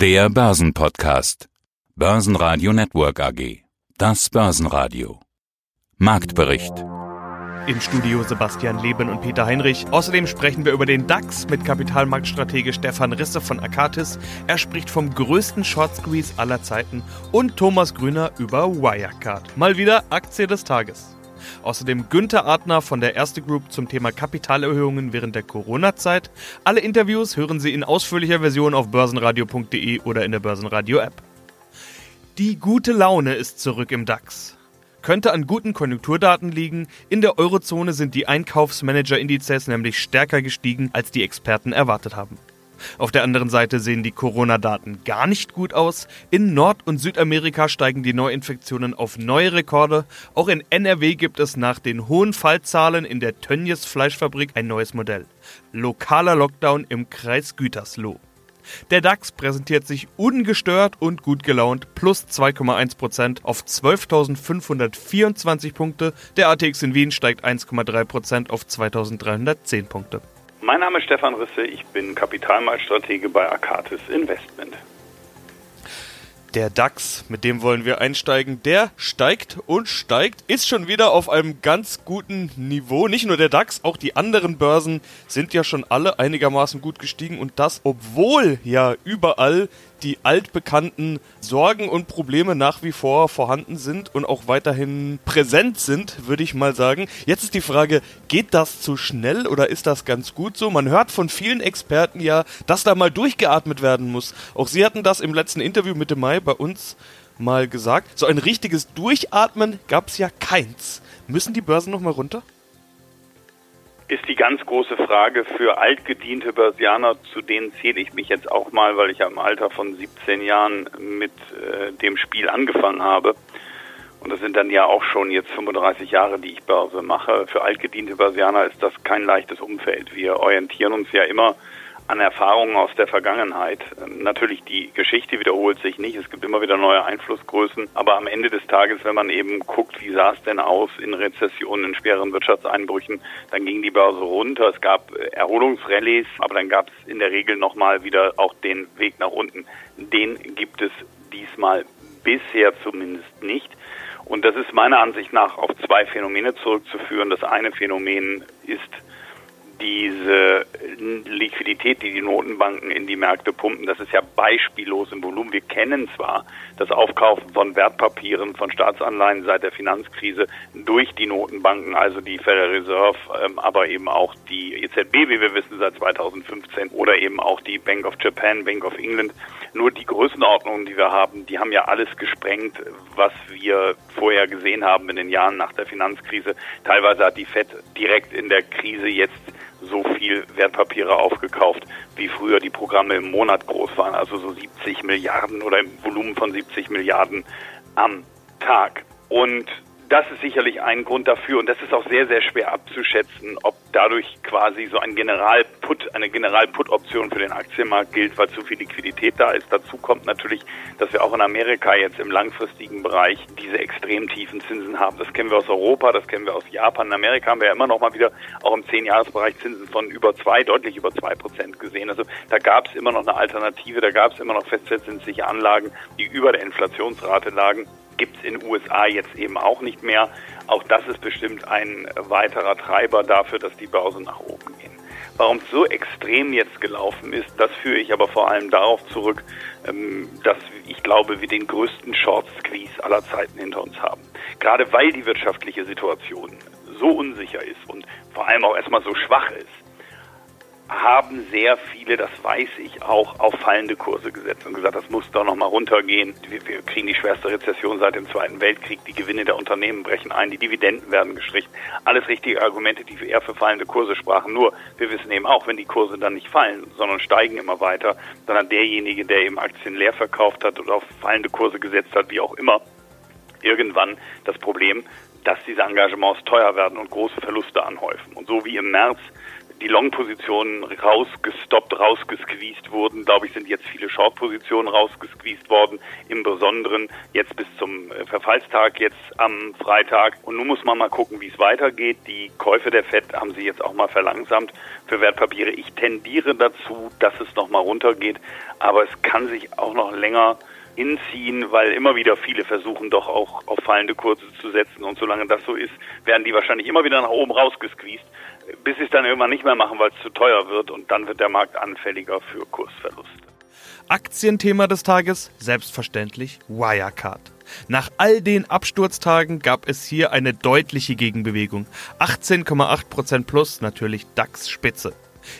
Der Börsenpodcast. Börsenradio Network AG. Das Börsenradio. Marktbericht. Im Studio Sebastian Leben und Peter Heinrich. Außerdem sprechen wir über den DAX mit Kapitalmarktstratege Stefan Risse von Akatis. Er spricht vom größten Short Squeeze aller Zeiten und Thomas Grüner über Wirecard. Mal wieder Aktie des Tages. Außerdem Günther Adner von der Erste Group zum Thema Kapitalerhöhungen während der Corona-Zeit. Alle Interviews hören Sie in ausführlicher Version auf börsenradio.de oder in der Börsenradio-App. Die gute Laune ist zurück im DAX. Könnte an guten Konjunkturdaten liegen. In der Eurozone sind die Einkaufsmanager-Indizes nämlich stärker gestiegen, als die Experten erwartet haben. Auf der anderen Seite sehen die Corona-Daten gar nicht gut aus. In Nord- und Südamerika steigen die Neuinfektionen auf neue Rekorde. Auch in NRW gibt es nach den hohen Fallzahlen in der Tönnies Fleischfabrik ein neues Modell. Lokaler Lockdown im Kreis Gütersloh. Der DAX präsentiert sich ungestört und gut gelaunt, plus 2,1% auf 12.524 Punkte. Der ATX in Wien steigt 1,3% auf 2.310 Punkte. Mein Name ist Stefan Risse, ich bin Kapitalmarktstratege bei Akatis Investment. Der DAX, mit dem wollen wir einsteigen, der steigt und steigt, ist schon wieder auf einem ganz guten Niveau. Nicht nur der DAX, auch die anderen Börsen sind ja schon alle einigermaßen gut gestiegen und das, obwohl ja überall die altbekannten Sorgen und Probleme nach wie vor vorhanden sind und auch weiterhin präsent sind, würde ich mal sagen. Jetzt ist die Frage, geht das zu schnell oder ist das ganz gut so? Man hört von vielen Experten ja, dass da mal durchgeatmet werden muss. Auch Sie hatten das im letzten Interview Mitte Mai bei uns mal gesagt. So ein richtiges Durchatmen gab es ja keins. Müssen die Börsen nochmal runter? Ist die ganz große Frage für altgediente Börsianer, zu denen zähle ich mich jetzt auch mal, weil ich ja im Alter von 17 Jahren mit äh, dem Spiel angefangen habe. Und das sind dann ja auch schon jetzt 35 Jahre, die ich Börse mache. Für altgediente Börsianer ist das kein leichtes Umfeld. Wir orientieren uns ja immer an Erfahrungen aus der Vergangenheit. Ähm, natürlich, die Geschichte wiederholt sich nicht. Es gibt immer wieder neue Einflussgrößen. Aber am Ende des Tages, wenn man eben guckt, wie sah es denn aus in Rezessionen, in schweren Wirtschaftseinbrüchen, dann ging die Börse runter. Es gab äh, Erholungsrallyes, aber dann gab es in der Regel nochmal wieder auch den Weg nach unten. Den gibt es diesmal bisher zumindest nicht. Und das ist meiner Ansicht nach auf zwei Phänomene zurückzuführen. Das eine Phänomen ist diese Liquidität, die die Notenbanken in die Märkte pumpen, das ist ja beispiellos im Volumen. Wir kennen zwar das Aufkaufen von Wertpapieren, von Staatsanleihen seit der Finanzkrise durch die Notenbanken, also die Federal Reserve, ähm, aber eben auch die EZB, wie wir wissen, seit 2015 oder eben auch die Bank of Japan, Bank of England. Nur die Größenordnungen, die wir haben, die haben ja alles gesprengt, was wir vorher gesehen haben in den Jahren nach der Finanzkrise. Teilweise hat die Fed direkt in der Krise jetzt so viel Wertpapiere aufgekauft, wie früher die Programme im Monat groß waren, also so 70 Milliarden oder im Volumen von 70 Milliarden am Tag. Und das ist sicherlich ein Grund dafür und das ist auch sehr, sehr schwer abzuschätzen, ob dadurch quasi so ein Generalput, eine Generalput-Option für den Aktienmarkt gilt, weil zu viel Liquidität da ist. Dazu kommt natürlich, dass wir auch in Amerika jetzt im langfristigen Bereich diese extrem tiefen Zinsen haben. Das kennen wir aus Europa, das kennen wir aus Japan. In Amerika haben wir ja immer noch mal wieder auch im 10-Jahres-Bereich Zinsen von über zwei, deutlich über zwei Prozent gesehen. Also da gab es immer noch eine Alternative, da gab es immer noch festverzinsliche Anlagen, die über der Inflationsrate lagen gibt es in den USA jetzt eben auch nicht mehr. Auch das ist bestimmt ein weiterer Treiber dafür, dass die Börsen nach oben gehen. Warum es so extrem jetzt gelaufen ist, das führe ich aber vor allem darauf zurück, ähm, dass ich glaube, wir den größten Short Squeeze aller Zeiten hinter uns haben. Gerade weil die wirtschaftliche Situation so unsicher ist und vor allem auch erstmal so schwach ist, haben sehr viele, das weiß ich auch, auf fallende Kurse gesetzt und gesagt, das muss doch nochmal runtergehen. Wir, wir, kriegen die schwerste Rezession seit dem Zweiten Weltkrieg, die Gewinne der Unternehmen brechen ein, die Dividenden werden gestrichen. Alles richtige Argumente, die eher für fallende Kurse sprachen. Nur, wir wissen eben auch, wenn die Kurse dann nicht fallen, sondern steigen immer weiter, dann hat derjenige, der eben Aktien leer verkauft hat oder auf fallende Kurse gesetzt hat, wie auch immer, irgendwann das Problem, dass diese Engagements teuer werden und große Verluste anhäufen. Und so wie im März die Long-Positionen rausgestoppt, rausgesqueezed wurden, glaube ich, sind jetzt viele Short-Positionen rausgesqueezed worden, im Besonderen jetzt bis zum äh, Verfallstag, jetzt am Freitag. Und nun muss man mal gucken, wie es weitergeht. Die Käufe der FED haben sie jetzt auch mal verlangsamt für Wertpapiere. Ich tendiere dazu, dass es nochmal runtergeht, aber es kann sich auch noch länger hinziehen, weil immer wieder viele versuchen doch auch auf fallende Kurse zu setzen und solange das so ist, werden die wahrscheinlich immer wieder nach oben rausgesqueezed, bis sie es dann irgendwann nicht mehr machen, weil es zu teuer wird und dann wird der Markt anfälliger für Kursverluste. Aktienthema des Tages, selbstverständlich Wirecard. Nach all den Absturztagen gab es hier eine deutliche Gegenbewegung. 18,8% plus, natürlich DAX-Spitze.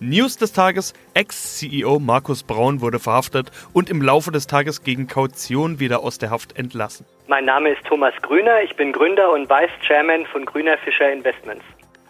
News des Tages: Ex-CEO Markus Braun wurde verhaftet und im Laufe des Tages gegen Kaution wieder aus der Haft entlassen. Mein Name ist Thomas Grüner, ich bin Gründer und Vice Chairman von Grüner Fischer Investments.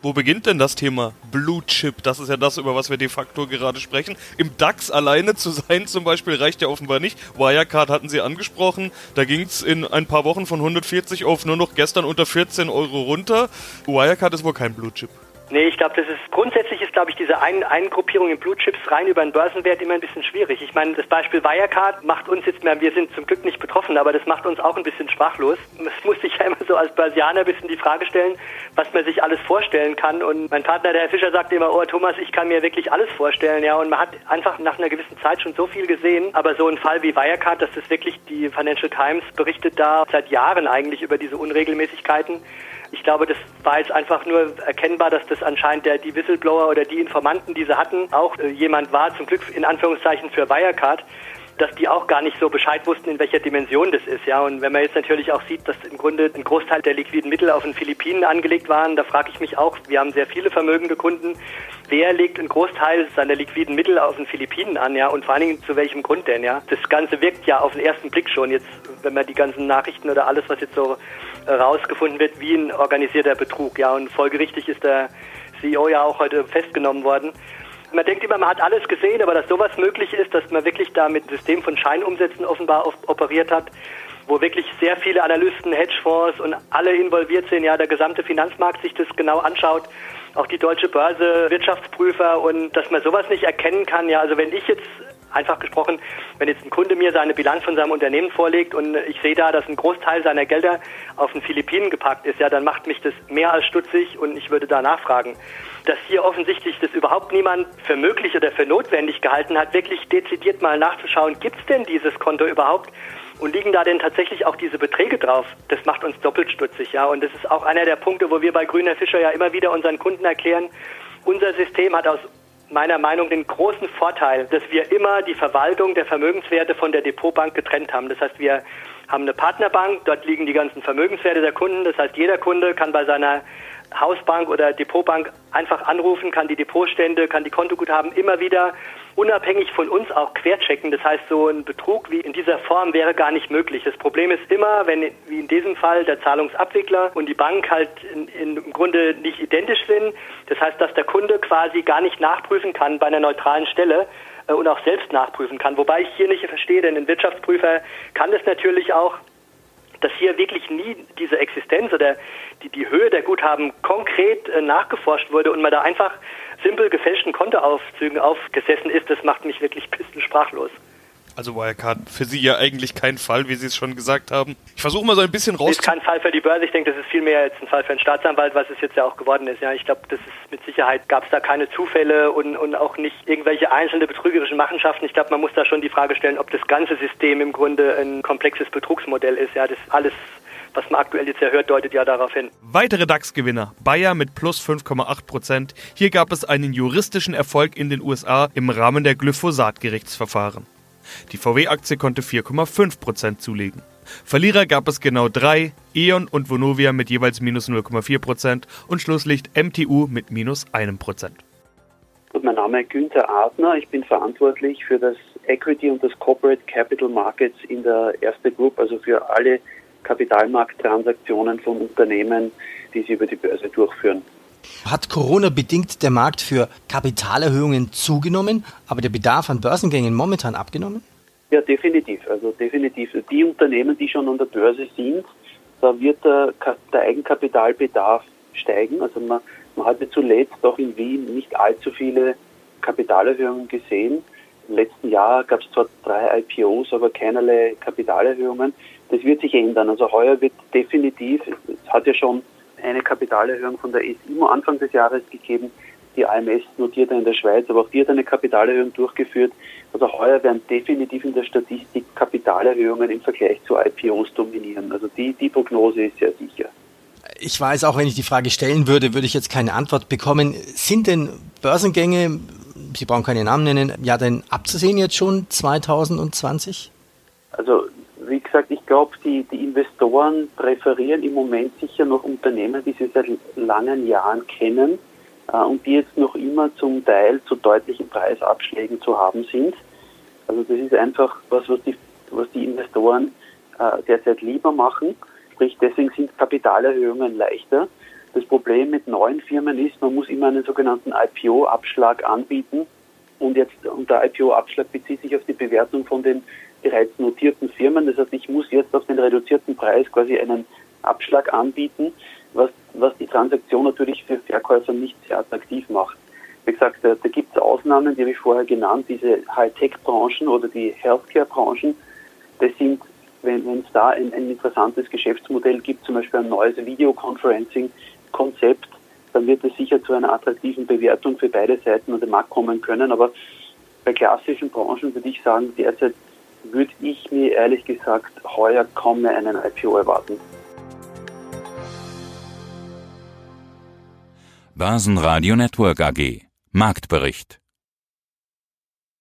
Wo beginnt denn das Thema Blue Chip? Das ist ja das, über was wir de facto gerade sprechen. Im DAX alleine zu sein zum Beispiel reicht ja offenbar nicht. Wirecard hatten Sie angesprochen. Da ging es in ein paar Wochen von 140 auf nur noch gestern unter 14 Euro runter. Wirecard ist wohl kein Blue Chip. Nee, ich glaube, das ist grundsätzlich ist, glaube ich, diese ein Eingruppierung in Blue Chips rein über den Börsenwert immer ein bisschen schwierig. Ich meine, das Beispiel Wirecard macht uns jetzt mehr, wir sind zum Glück nicht betroffen, aber das macht uns auch ein bisschen sprachlos. Es muss sich ja immer so als Börsianer ein bisschen die Frage stellen, was man sich alles vorstellen kann. Und mein Partner, der Herr Fischer, sagt immer, oh Thomas, ich kann mir wirklich alles vorstellen, ja. Und man hat einfach nach einer gewissen Zeit schon so viel gesehen. Aber so ein Fall wie Wirecard, das ist wirklich, die Financial Times berichtet da seit Jahren eigentlich über diese Unregelmäßigkeiten. Ich glaube, das war jetzt einfach nur erkennbar, dass das anscheinend der, die Whistleblower oder die Informanten, die sie hatten, auch äh, jemand war, zum Glück in Anführungszeichen für Wirecard, dass die auch gar nicht so Bescheid wussten, in welcher Dimension das ist. Ja, und wenn man jetzt natürlich auch sieht, dass im Grunde ein Großteil der liquiden Mittel auf den Philippinen angelegt waren, da frage ich mich auch, wir haben sehr viele vermögende Kunden, wer legt einen Großteil seiner liquiden Mittel auf den Philippinen an, ja, und vor allen Dingen zu welchem Grund denn, ja? Das Ganze wirkt ja auf den ersten Blick schon jetzt, wenn man die ganzen Nachrichten oder alles, was jetzt so rausgefunden wird, wie ein organisierter Betrug. Ja, und folgerichtig ist der CEO ja auch heute festgenommen worden. Man denkt immer, man hat alles gesehen, aber dass sowas möglich ist, dass man wirklich da mit System von Scheinumsätzen offenbar operiert hat, wo wirklich sehr viele Analysten, Hedgefonds und alle involviert sind, ja, der gesamte Finanzmarkt sich das genau anschaut, auch die deutsche Börse, Wirtschaftsprüfer und dass man sowas nicht erkennen kann, ja, also wenn ich jetzt einfach gesprochen, wenn jetzt ein Kunde mir seine Bilanz von seinem Unternehmen vorlegt und ich sehe da, dass ein Großteil seiner Gelder auf den Philippinen gepackt ist, ja, dann macht mich das mehr als stutzig und ich würde da nachfragen. Dass hier offensichtlich das überhaupt niemand für möglich oder für notwendig gehalten hat, wirklich dezidiert mal nachzuschauen, gibt es denn dieses Konto überhaupt? Und liegen da denn tatsächlich auch diese Beträge drauf? Das macht uns doppelt stutzig, ja. Und das ist auch einer der Punkte, wo wir bei Grüner Fischer ja immer wieder unseren Kunden erklären, unser System hat aus meiner Meinung den großen Vorteil, dass wir immer die Verwaltung der Vermögenswerte von der Depotbank getrennt haben. Das heißt, wir haben eine Partnerbank, dort liegen die ganzen Vermögenswerte der Kunden. Das heißt, jeder Kunde kann bei seiner Hausbank oder Depotbank einfach anrufen, kann die Depotstände, kann die Kontoguthaben immer wieder unabhängig von uns auch querchecken. Das heißt, so ein Betrug wie in dieser Form wäre gar nicht möglich. Das Problem ist immer, wenn wie in diesem Fall der Zahlungsabwickler und die Bank halt in, in, im Grunde nicht identisch sind. Das heißt, dass der Kunde quasi gar nicht nachprüfen kann bei einer neutralen Stelle äh, und auch selbst nachprüfen kann. Wobei ich hier nicht verstehe, denn ein Wirtschaftsprüfer kann das natürlich auch dass hier wirklich nie diese Existenz oder die, die Höhe der Guthaben konkret äh, nachgeforscht wurde und man da einfach simpel gefälschten Kontoaufzügen aufgesessen ist, das macht mich wirklich sprachlos. Also Wirecard für Sie ja eigentlich kein Fall, wie Sie es schon gesagt haben. Ich versuche mal so ein bisschen raus. Das ist kein Fall für die Börse. Ich denke, das ist vielmehr jetzt ein Fall für einen Staatsanwalt, was es jetzt ja auch geworden ist. Ja, ich glaube, das ist mit Sicherheit gab es da keine Zufälle und, und auch nicht irgendwelche einzelne betrügerischen Machenschaften. Ich glaube, man muss da schon die Frage stellen, ob das ganze System im Grunde ein komplexes Betrugsmodell ist. Ja, das alles was man aktuell jetzt ja hört, deutet ja darauf hin. Weitere DAX-Gewinner. Bayer mit plus 5,8 Prozent. Hier gab es einen juristischen Erfolg in den USA im Rahmen der Glyphosat-Gerichtsverfahren. Die VW-Aktie konnte 4,5% zulegen. Verlierer gab es genau drei, E.ON und Vonovia mit jeweils minus 0,4% und Schlusslicht MTU mit minus 1%. Mein Name ist Günther Adner, ich bin verantwortlich für das Equity und das Corporate Capital Markets in der Erste Group, also für alle Kapitalmarkttransaktionen von Unternehmen, die sie über die Börse durchführen. Hat Corona bedingt der Markt für Kapitalerhöhungen zugenommen, aber der Bedarf an Börsengängen momentan abgenommen? Ja, definitiv. Also definitiv. Die Unternehmen, die schon an der Börse sind, da wird der, der Eigenkapitalbedarf steigen. Also man Man hatte zuletzt auch in Wien nicht allzu viele Kapitalerhöhungen gesehen. Im letzten Jahr gab es zwar drei IPOs, aber keinerlei Kapitalerhöhungen. Das wird sich ändern. Also heuer wird definitiv, es hat ja schon eine Kapitalerhöhung von der SIMO Anfang des Jahres gegeben. Die AMS notiert in der Schweiz, aber auch die hat eine Kapitalerhöhung durchgeführt. Also heuer werden definitiv in der Statistik Kapitalerhöhungen im Vergleich zu IPOs dominieren. Also die, die Prognose ist sehr sicher. Ich weiß, auch wenn ich die Frage stellen würde, würde ich jetzt keine Antwort bekommen. Sind denn Börsengänge, Sie brauchen keine Namen nennen, ja denn abzusehen jetzt schon 2020? Also wie gesagt, ich glaube, die, die Investoren präferieren im Moment sicher noch Unternehmen, die sie seit langen Jahren kennen äh, und die jetzt noch immer zum Teil zu deutlichen Preisabschlägen zu haben sind. Also das ist einfach was, was die, was die Investoren äh, derzeit lieber machen. Sprich, deswegen sind Kapitalerhöhungen leichter. Das Problem mit neuen Firmen ist, man muss immer einen sogenannten IPO-Abschlag anbieten. Und jetzt, und der IPO-Abschlag bezieht sich auf die Bewertung von den bereits notierten Firmen. Das heißt, ich muss jetzt auf den reduzierten Preis quasi einen Abschlag anbieten, was, was die Transaktion natürlich für Verkäufer nicht sehr attraktiv macht. Wie gesagt, da, da gibt es Ausnahmen, die habe ich vorher genannt, diese Hightech-Branchen oder die Healthcare-Branchen. Das sind, wenn es da ein, ein interessantes Geschäftsmodell gibt, zum Beispiel ein neues Videoconferencing-Konzept, dann wird es sicher zu einer attraktiven Bewertung für beide Seiten an den Markt kommen können. Aber bei klassischen Branchen würde ich sagen, derzeit würde ich mir ehrlich gesagt heuer kaum mehr einen IPO erwarten. Börsenradio Network AG Marktbericht